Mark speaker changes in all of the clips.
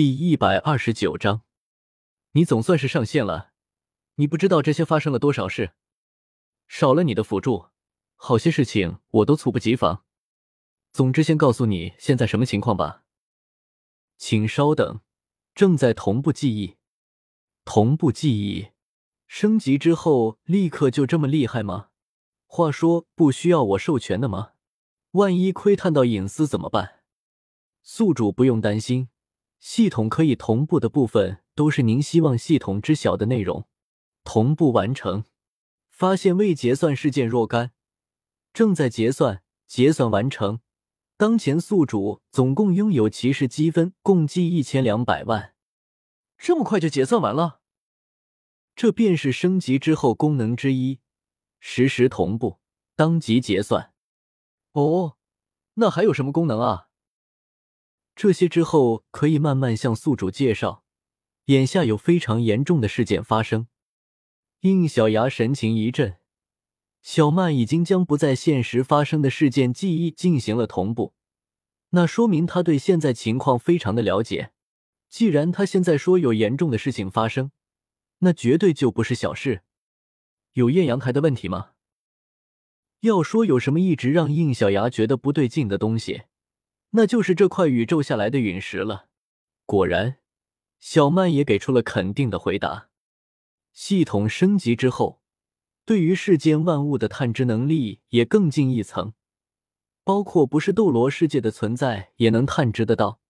Speaker 1: 第一百二十九章，你总算是上线了。你不知道这些发生了多少事，少了你的辅助，好些事情我都猝不及防。总之，先告诉你现在什么情况吧。请稍等，正在同步记忆。同步记忆，升级之后立刻就这么厉害吗？话说，不需要我授权的吗？万一窥探到隐私怎么办？宿主不用担心，系统可以同步的部分都是您希望系统知晓的内容。同步完成，发现未结算事件若干，正在结算，结算完成。当前宿主总共拥有骑士积分共计一千两百万，这么快就结算完了？这便是升级之后功能之一，实时同步，当即结算。哦，那还有什么功能啊？这些之后可以慢慢向宿主介绍。眼下有非常严重的事件发生。应小牙神情一震。小曼已经将不在现实发生的事件记忆进行了同步，那说明他对现在情况非常的了解。既然他现在说有严重的事情发生，那绝对就不是小事。有艳阳台的问题吗？要说有什么一直让应小牙觉得不对劲的东西，那就是这块宇宙下来的陨石了。果然，小曼也给出了肯定的回答。系统升级之后。对于世间万物的探知能力也更进一层，包括不是斗罗世界的存在也能探知得到。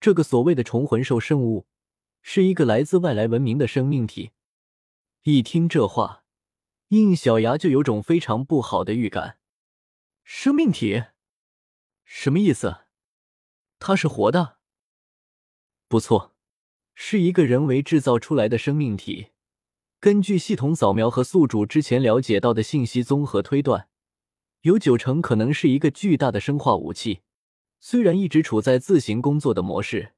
Speaker 1: 这个所谓的虫魂兽生物，是一个来自外来文明的生命体。一听这话，应小牙就有种非常不好的预感。生命体？什么意思？它是活的？不错，是一个人为制造出来的生命体。根据系统扫描和宿主之前了解到的信息综合推断，有九成可能是一个巨大的生化武器。虽然一直处在自行工作的模式，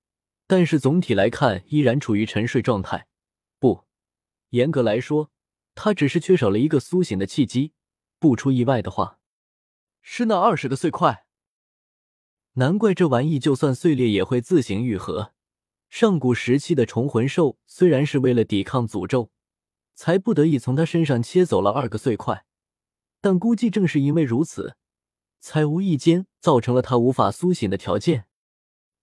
Speaker 1: 但是总体来看依然处于沉睡状态。不，严格来说，它只是缺少了一个苏醒的契机。不出意外的话，是那二十个碎块。难怪这玩意就算碎裂也会自行愈合。上古时期的虫魂兽虽然是为了抵抗诅咒。才不得已从他身上切走了二个碎块，但估计正是因为如此，才无意间造成了他无法苏醒的条件。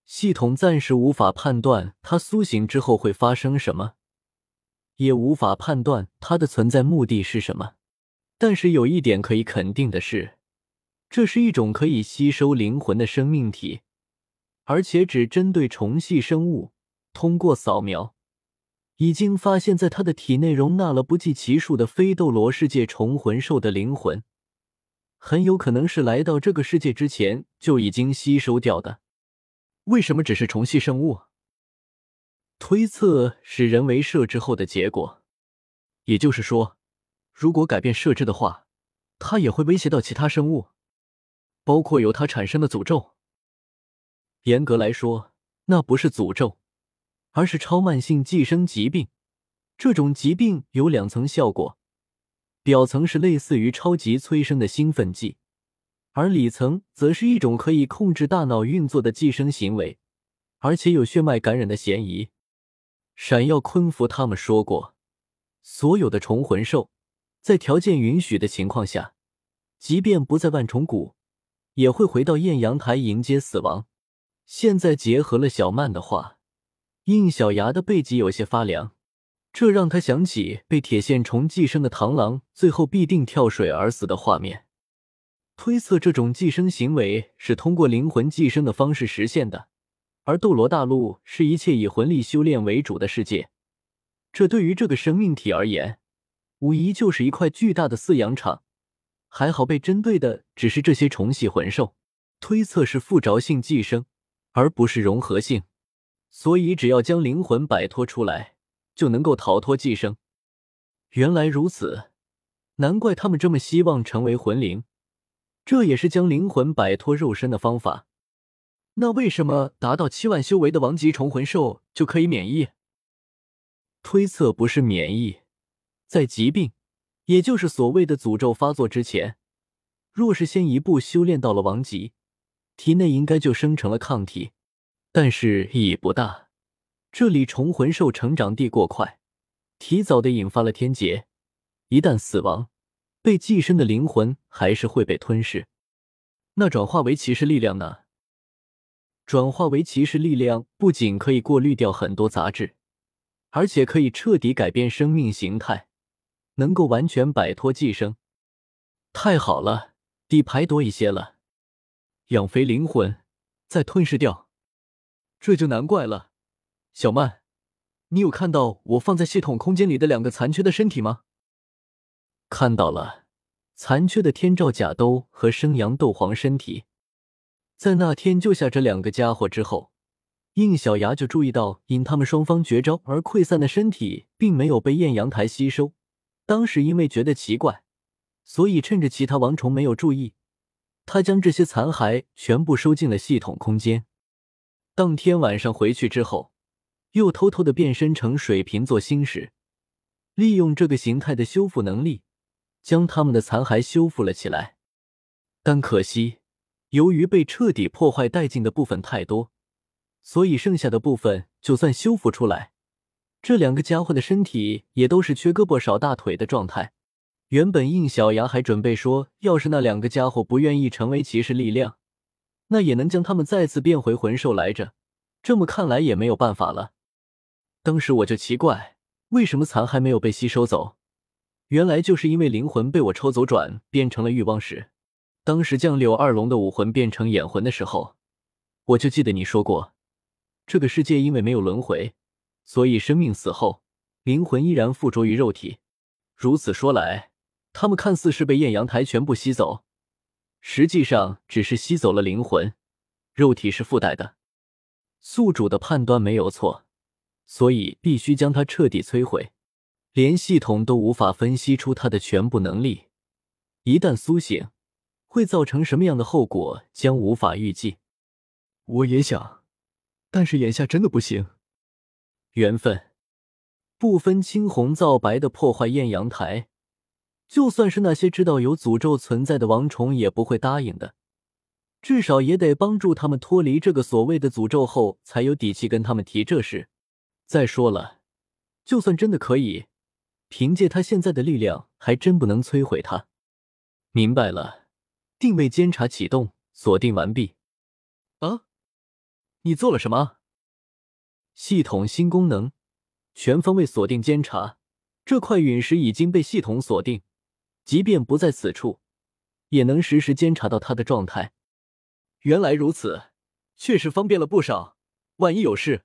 Speaker 1: 系统暂时无法判断他苏醒之后会发生什么，也无法判断他的存在目的是什么。但是有一点可以肯定的是，这是一种可以吸收灵魂的生命体，而且只针对虫系生物。通过扫描。已经发现，在他的体内容纳了不计其数的非斗罗世界虫魂兽的灵魂，很有可能是来到这个世界之前就已经吸收掉的。为什么只是虫系生物？推测是人为设置后的结果。也就是说，如果改变设置的话，它也会威胁到其他生物，包括由它产生的诅咒。严格来说，那不是诅咒。而是超慢性寄生疾病，这种疾病有两层效果，表层是类似于超级催生的兴奋剂，而里层则是一种可以控制大脑运作的寄生行为，而且有血脉感染的嫌疑。闪耀昆服他们说过，所有的虫魂兽在条件允许的情况下，即便不在万重谷，也会回到艳阳台迎接死亡。现在结合了小曼的话。应小牙的背脊有些发凉，这让他想起被铁线虫寄生的螳螂最后必定跳水而死的画面。推测这种寄生行为是通过灵魂寄生的方式实现的，而斗罗大陆是一切以魂力修炼为主的世界，这对于这个生命体而言，无疑就是一块巨大的饲养场。还好被针对的只是这些虫系魂兽，推测是附着性寄生，而不是融合性。所以，只要将灵魂摆脱出来，就能够逃脱寄生。原来如此，难怪他们这么希望成为魂灵，这也是将灵魂摆脱肉身的方法。那为什么达到七万修为的王级虫魂兽就可以免疫？推测不是免疫，在疾病，也就是所谓的诅咒发作之前，若是先一步修炼到了王级，体内应该就生成了抗体。但是意义不大，这里虫魂兽成长地过快，提早的引发了天劫，一旦死亡，被寄生的灵魂还是会被吞噬。那转化为骑士力量呢？转化为骑士力量不仅可以过滤掉很多杂质，而且可以彻底改变生命形态，能够完全摆脱寄生。太好了，底牌多一些了，养肥灵魂，再吞噬掉，这就难怪了。小曼，你有看到我放在系统空间里的两个残缺的身体吗？看到了，残缺的天照甲兜和生阳斗皇身体。在那天救下这两个家伙之后，应小牙就注意到因他们双方绝招而溃散的身体并没有被艳阳台吸收。当时因为觉得奇怪，所以趁着其他王虫没有注意，他将这些残骸全部收进了系统空间。当天晚上回去之后。又偷偷的变身成水瓶座星矢，利用这个形态的修复能力，将他们的残骸修复了起来。但可惜，由于被彻底破坏殆尽的部分太多，所以剩下的部分就算修复出来，这两个家伙的身体也都是缺胳膊少大腿的状态。原本应小牙还准备说，要是那两个家伙不愿意成为骑士力量，那也能将他们再次变回魂兽来着。这么看来也没有办法了。当时我就奇怪，为什么残骸没有被吸收走？原来就是因为灵魂被我抽走，转变成了欲望石。当时将柳二龙的武魂变成眼魂的时候，我就记得你说过，这个世界因为没有轮回，所以生命死后，灵魂依然附着于肉体。如此说来，他们看似是被艳阳台全部吸走，实际上只是吸走了灵魂，肉体是附带的。宿主的判断没有错。所以必须将它彻底摧毁，连系统都无法分析出它的全部能力。一旦苏醒，会造成什么样的后果，将无法预计。我也想，但是眼下真的不行。缘分不分青红皂白的破坏艳阳台，就算是那些知道有诅咒存在的王虫也不会答应的。至少也得帮助他们脱离这个所谓的诅咒后，才有底气跟他们提这事。再说了，就算真的可以，凭借他现在的力量，还真不能摧毁他。明白了，定位监察启动，锁定完毕。啊，你做了什么？系统新功能，全方位锁定监察。这块陨石已经被系统锁定，即便不在此处，也能实时监察到它的状态。原来如此，确实方便了不少。万一有事。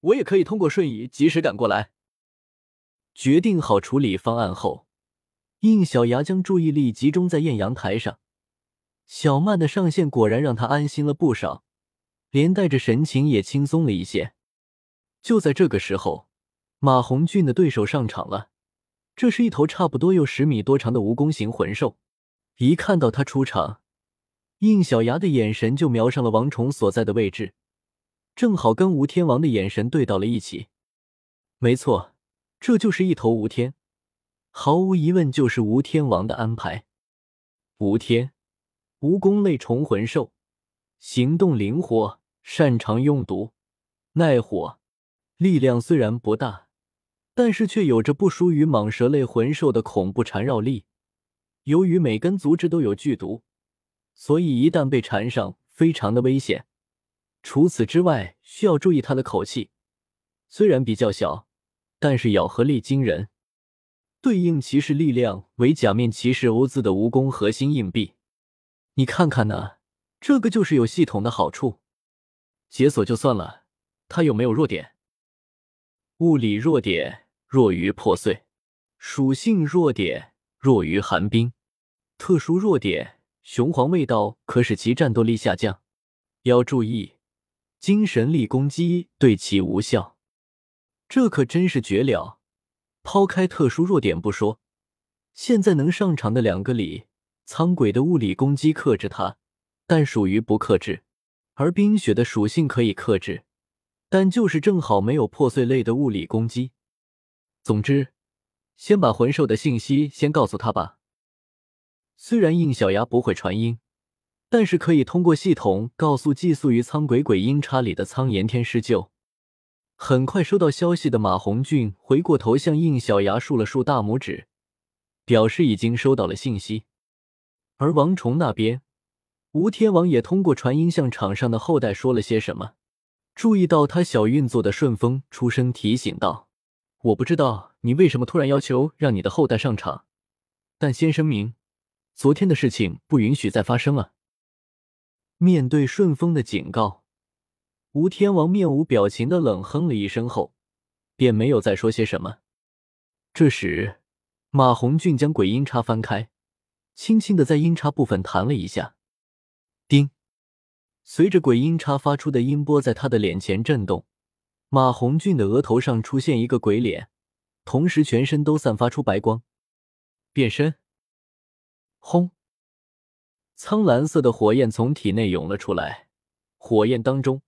Speaker 1: 我也可以通过瞬移及时赶过来。决定好处理方案后，应小牙将注意力集中在艳阳台上。小曼的上线果然让他安心了不少，连带着神情也轻松了一些。就在这个时候，马红俊的对手上场了。这是一头差不多有十米多长的蜈蚣型魂兽。一看到他出场，应小牙的眼神就瞄上了王虫所在的位置。正好跟吴天王的眼神对到了一起，没错，这就是一头吴天，毫无疑问就是吴天王的安排。吴天，蜈蚣类虫魂兽，行动灵活，擅长用毒，耐火，力量虽然不大，但是却有着不输于蟒蛇类魂兽的恐怖缠绕力。由于每根足趾都有剧毒，所以一旦被缠上，非常的危险。除此之外，需要注意它的口气，虽然比较小，但是咬合力惊人。对应骑士力量为假面骑士欧兹的蜈蚣核心硬币，你看看呢？这个就是有系统的好处。解锁就算了，它有没有弱点？物理弱点弱于破碎，属性弱点弱于寒冰，特殊弱点雄黄味道可使其战斗力下降。要注意。精神力攻击对其无效，这可真是绝了。抛开特殊弱点不说，现在能上场的两个里，苍鬼的物理攻击克制他，但属于不克制；而冰雪的属性可以克制，但就是正好没有破碎类的物理攻击。总之，先把魂兽的信息先告诉他吧。虽然应小牙不会传音。但是可以通过系统告诉寄宿于苍鬼鬼阴叉里的苍炎天施救。很快收到消息的马红俊回过头向应小牙竖了竖大拇指，表示已经收到了信息。而王崇那边，吴天王也通过传音向场上的后代说了些什么。注意到他小运作的顺风出声提醒道：“我不知道你为什么突然要求让你的后代上场，但先声明，昨天的事情不允许再发生了。”面对顺风的警告，吴天王面无表情的冷哼了一声后，便没有再说些什么。这时，马红俊将鬼音叉翻开，轻轻的在音叉部分弹了一下，叮。随着鬼音叉发出的音波在他的脸前震动，马红俊的额头上出现一个鬼脸，同时全身都散发出白光。变身！轰！苍蓝色的火焰从体内涌了出来，火焰当中，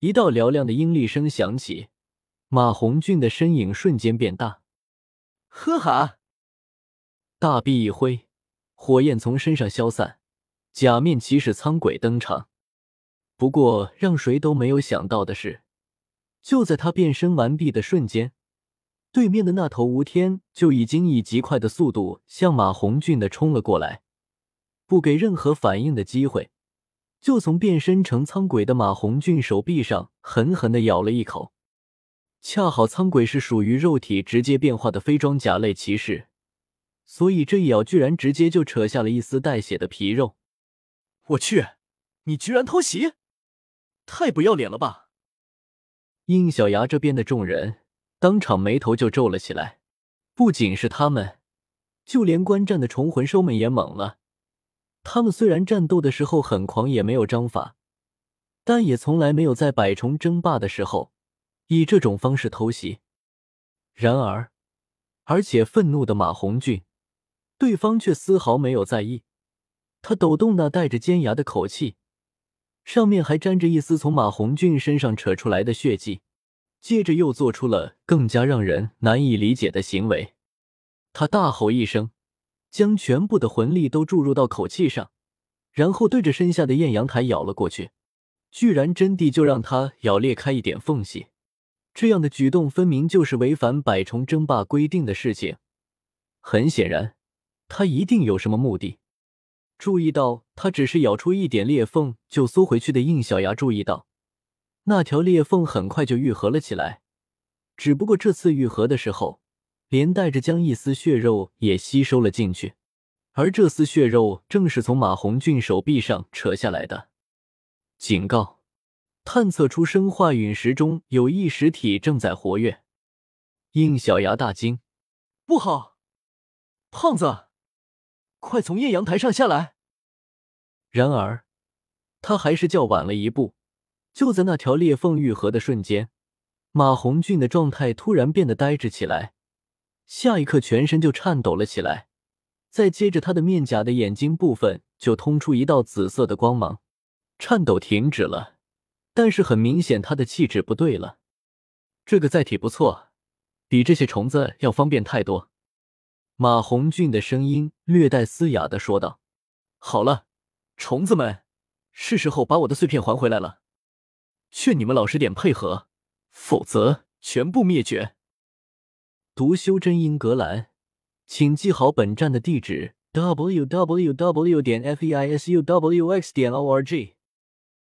Speaker 1: 一道嘹亮的音厉声响起，马红俊的身影瞬间变大。
Speaker 2: 呵哈！
Speaker 1: 大臂一挥，火焰从身上消散，假面骑士苍鬼登场。不过，让谁都没有想到的是，就在他变身完毕的瞬间，对面的那头吴天就已经以极快的速度向马红俊的冲了过来，不给任何反应的机会，就从变身成苍鬼的马红俊手臂上狠狠的咬了一口。恰好苍鬼是属于肉体直接变化的非装甲类骑士，所以这一咬居然直接就扯下了一丝带血的皮肉。
Speaker 2: 我去，你居然偷袭！太不要脸了吧！
Speaker 1: 应小牙这边的众人当场眉头就皱了起来，不仅是他们，就连观战的虫魂兽们也懵了。他们虽然战斗的时候很狂野，没有章法，但也从来没有在百虫争霸的时候以这种方式偷袭。然而，而且愤怒的马红俊，对方却丝毫没有在意，他抖动那带着尖牙的口气。上面还沾着一丝从马红俊身上扯出来的血迹，接着又做出了更加让人难以理解的行为。他大吼一声，将全部的魂力都注入到口气上，然后对着身下的艳阳台咬了过去，居然真地就让他咬裂开一点缝隙。这样的举动分明就是违反百虫争霸规定的事情。很显然，他一定有什么目的。注意到他只是咬出一点裂缝就缩回去的应小牙，注意到那条裂缝很快就愈合了起来，只不过这次愈合的时候，连带着将一丝血肉也吸收了进去，而这丝血肉正是从马红俊手臂上扯下来的。警告：探测出生化陨石中有异实体正在活跃。应小牙大惊：“
Speaker 2: 不好，胖子！”快从艳阳台上下来！
Speaker 1: 然而，他还是叫晚了一步。就在那条裂缝愈合的瞬间，马红俊的状态突然变得呆滞起来，下一刻全身就颤抖了起来。再接着，他的面颊的眼睛部分就通出一道紫色的光芒，颤抖停止了。但是很明显，他的气质不对了。这个载体不错，比这些虫子要方便太多。马红俊的声音略带嘶哑的说道：“
Speaker 2: 好了，虫子们，是时候把我的碎片还回来了。劝你们老实点配合，否则全部灭绝。”
Speaker 1: 读修真英格兰，请记好本站的地址：w w w. 点 f e i s u w x. 点 o r g。